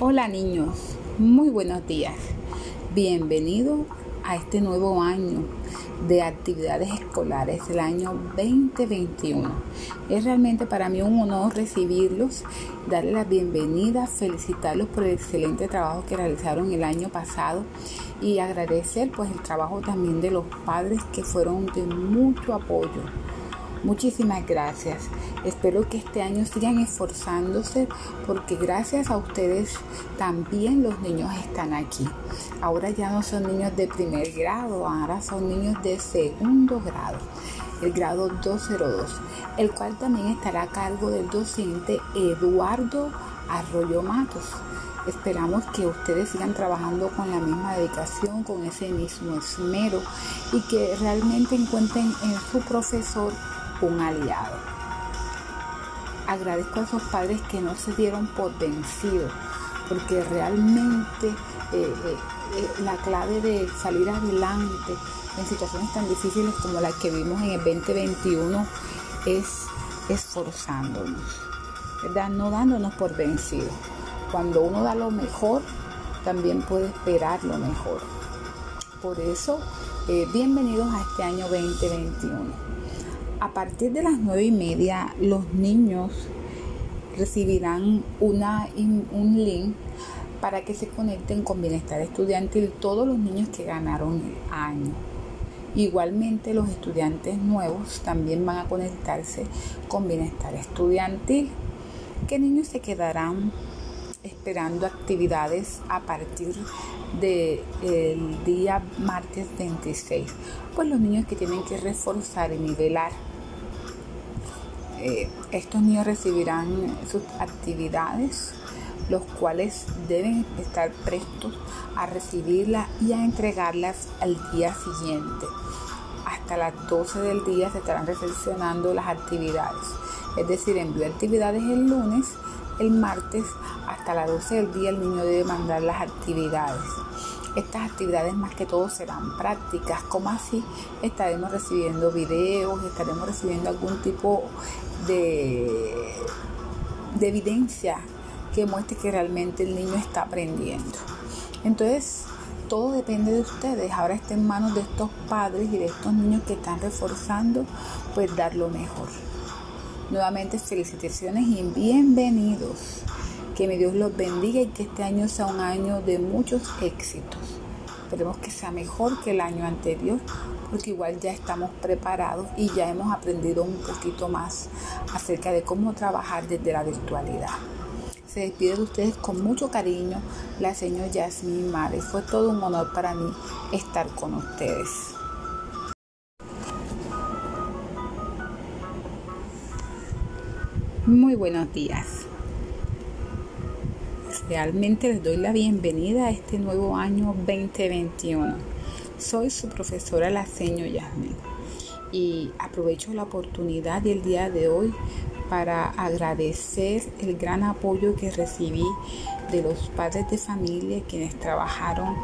Hola niños, muy buenos días. Bienvenidos a este nuevo año de actividades escolares del año 2021. Es realmente para mí un honor recibirlos, darles la bienvenida, felicitarlos por el excelente trabajo que realizaron el año pasado y agradecer pues el trabajo también de los padres que fueron de mucho apoyo Muchísimas gracias. Espero que este año sigan esforzándose porque gracias a ustedes también los niños están aquí. Ahora ya no son niños de primer grado, ahora son niños de segundo grado, el grado 202, el cual también estará a cargo del docente Eduardo Arroyo Matos. Esperamos que ustedes sigan trabajando con la misma dedicación, con ese mismo esmero y que realmente encuentren en su profesor un aliado. Agradezco a esos padres que no se dieron por vencidos, porque realmente eh, eh, eh, la clave de salir adelante en situaciones tan difíciles como las que vimos en el 2021 es esforzándonos, ¿verdad? No dándonos por vencidos. Cuando uno da lo mejor, también puede esperar lo mejor. Por eso, bienvenidos a este año 2021. A partir de las nueve y media, los niños recibirán una, un link para que se conecten con Bienestar Estudiantil todos los niños que ganaron el año. Igualmente los estudiantes nuevos también van a conectarse con Bienestar Estudiantil. ¿Qué niños se quedarán esperando actividades a partir del día martes 26? Pues los niños que tienen que reforzar y nivelar eh, estos niños recibirán sus actividades, los cuales deben estar prestos a recibirlas y a entregarlas al día siguiente. Hasta las 12 del día se estarán recepcionando las actividades. Es decir, envío actividades el lunes, el martes, hasta las 12 del día el niño debe mandar las actividades. Estas actividades más que todo serán prácticas, como así estaremos recibiendo videos, estaremos recibiendo algún tipo de, de evidencia que muestre que realmente el niño está aprendiendo. Entonces, todo depende de ustedes. Ahora está en manos de estos padres y de estos niños que están reforzando, pues dar lo mejor. Nuevamente felicitaciones y bienvenidos. Que mi Dios los bendiga y que este año sea un año de muchos éxitos. Esperemos que sea mejor que el año anterior, porque igual ya estamos preparados y ya hemos aprendido un poquito más acerca de cómo trabajar desde la virtualidad. Se despide de ustedes con mucho cariño la señora Yasmin Mare. Fue todo un honor para mí estar con ustedes. Muy buenos días. Realmente les doy la bienvenida a este nuevo año 2021. Soy su profesora La Seño Yasmin y aprovecho la oportunidad y el día de hoy para agradecer el gran apoyo que recibí de los padres de familia quienes trabajaron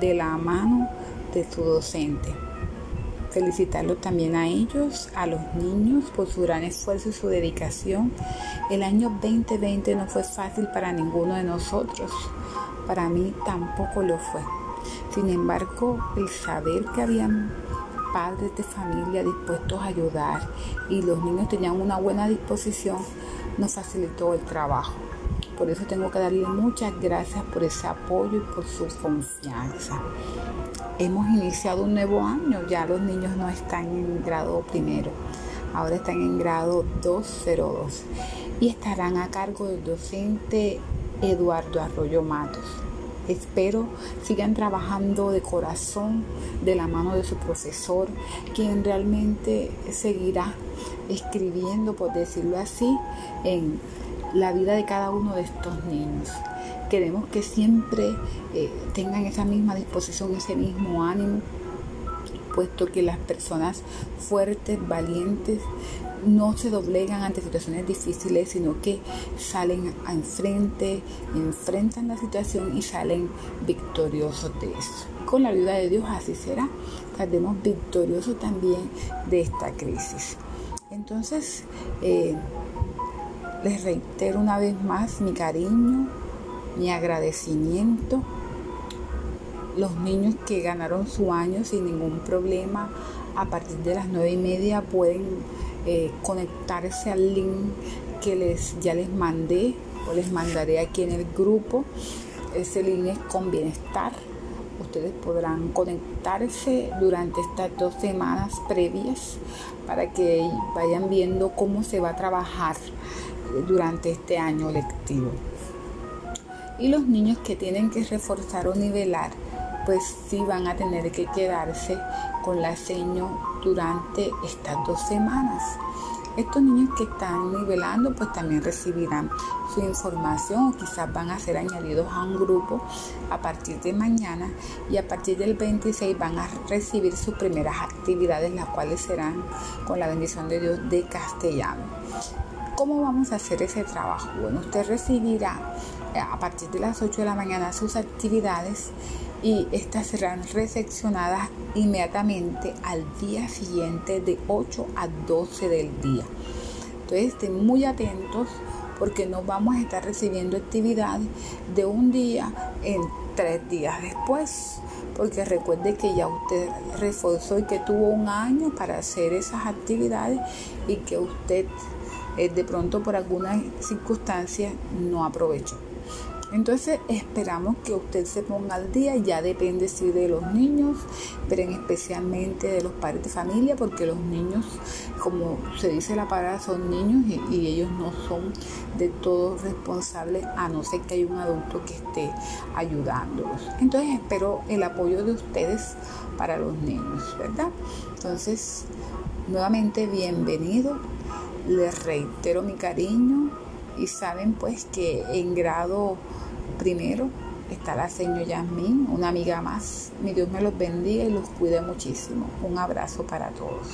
de la mano de su docente. Felicitarlo también a ellos, a los niños, por su gran esfuerzo y su dedicación. El año 2020 no fue fácil para ninguno de nosotros. Para mí tampoco lo fue. Sin embargo, el saber que habían padres de familia dispuestos a ayudar y los niños tenían una buena disposición nos facilitó el trabajo. Por eso tengo que darle muchas gracias por ese apoyo y por su confianza hemos iniciado un nuevo año, ya los niños no están en grado primero, ahora están en grado 202 y estarán a cargo del docente Eduardo Arroyo Matos. Espero sigan trabajando de corazón de la mano de su profesor, quien realmente seguirá escribiendo, por decirlo así, en la vida de cada uno de estos niños. Queremos que siempre eh, tengan esa misma disposición, ese mismo ánimo, puesto que las personas fuertes, valientes, no se doblegan ante situaciones difíciles, sino que salen enfrente, enfrentan la situación y salen victoriosos de eso. Con la ayuda de Dios así será. Saldremos victoriosos también de esta crisis. Entonces, eh, les reitero una vez más mi cariño, mi agradecimiento. Los niños que ganaron su año sin ningún problema a partir de las nueve y media pueden eh, conectarse al link que les, ya les mandé o les mandaré aquí en el grupo. Ese link es con bienestar. Ustedes podrán conectarse durante estas dos semanas previas para que vayan viendo cómo se va a trabajar durante este año lectivo. Y los niños que tienen que reforzar o nivelar, pues sí van a tener que quedarse con la seño durante estas dos semanas. Estos niños que están nivelando pues también recibirán su información o quizás van a ser añadidos a un grupo a partir de mañana y a partir del 26 van a recibir sus primeras actividades las cuales serán con la bendición de Dios de castellano. ¿Cómo vamos a hacer ese trabajo? Bueno, usted recibirá a partir de las 8 de la mañana sus actividades y estas serán recepcionadas inmediatamente al día siguiente de 8 a 12 del día. Entonces estén muy atentos porque no vamos a estar recibiendo actividades de un día en tres días después. Porque recuerde que ya usted reforzó y que tuvo un año para hacer esas actividades y que usted eh, de pronto por alguna circunstancia no aprovechó. Entonces esperamos que usted se ponga al día, ya depende si de los niños, pero especialmente de los padres de familia, porque los niños, como se dice la palabra, son niños y, y ellos no son de todo responsables a no ser que haya un adulto que esté ayudándolos. Entonces espero el apoyo de ustedes para los niños, ¿verdad? Entonces, nuevamente bienvenido. Les reitero mi cariño y saben pues que en grado primero está la señora Yasmín, una amiga más. Mi Dios me los bendiga y los cuide muchísimo. Un abrazo para todos.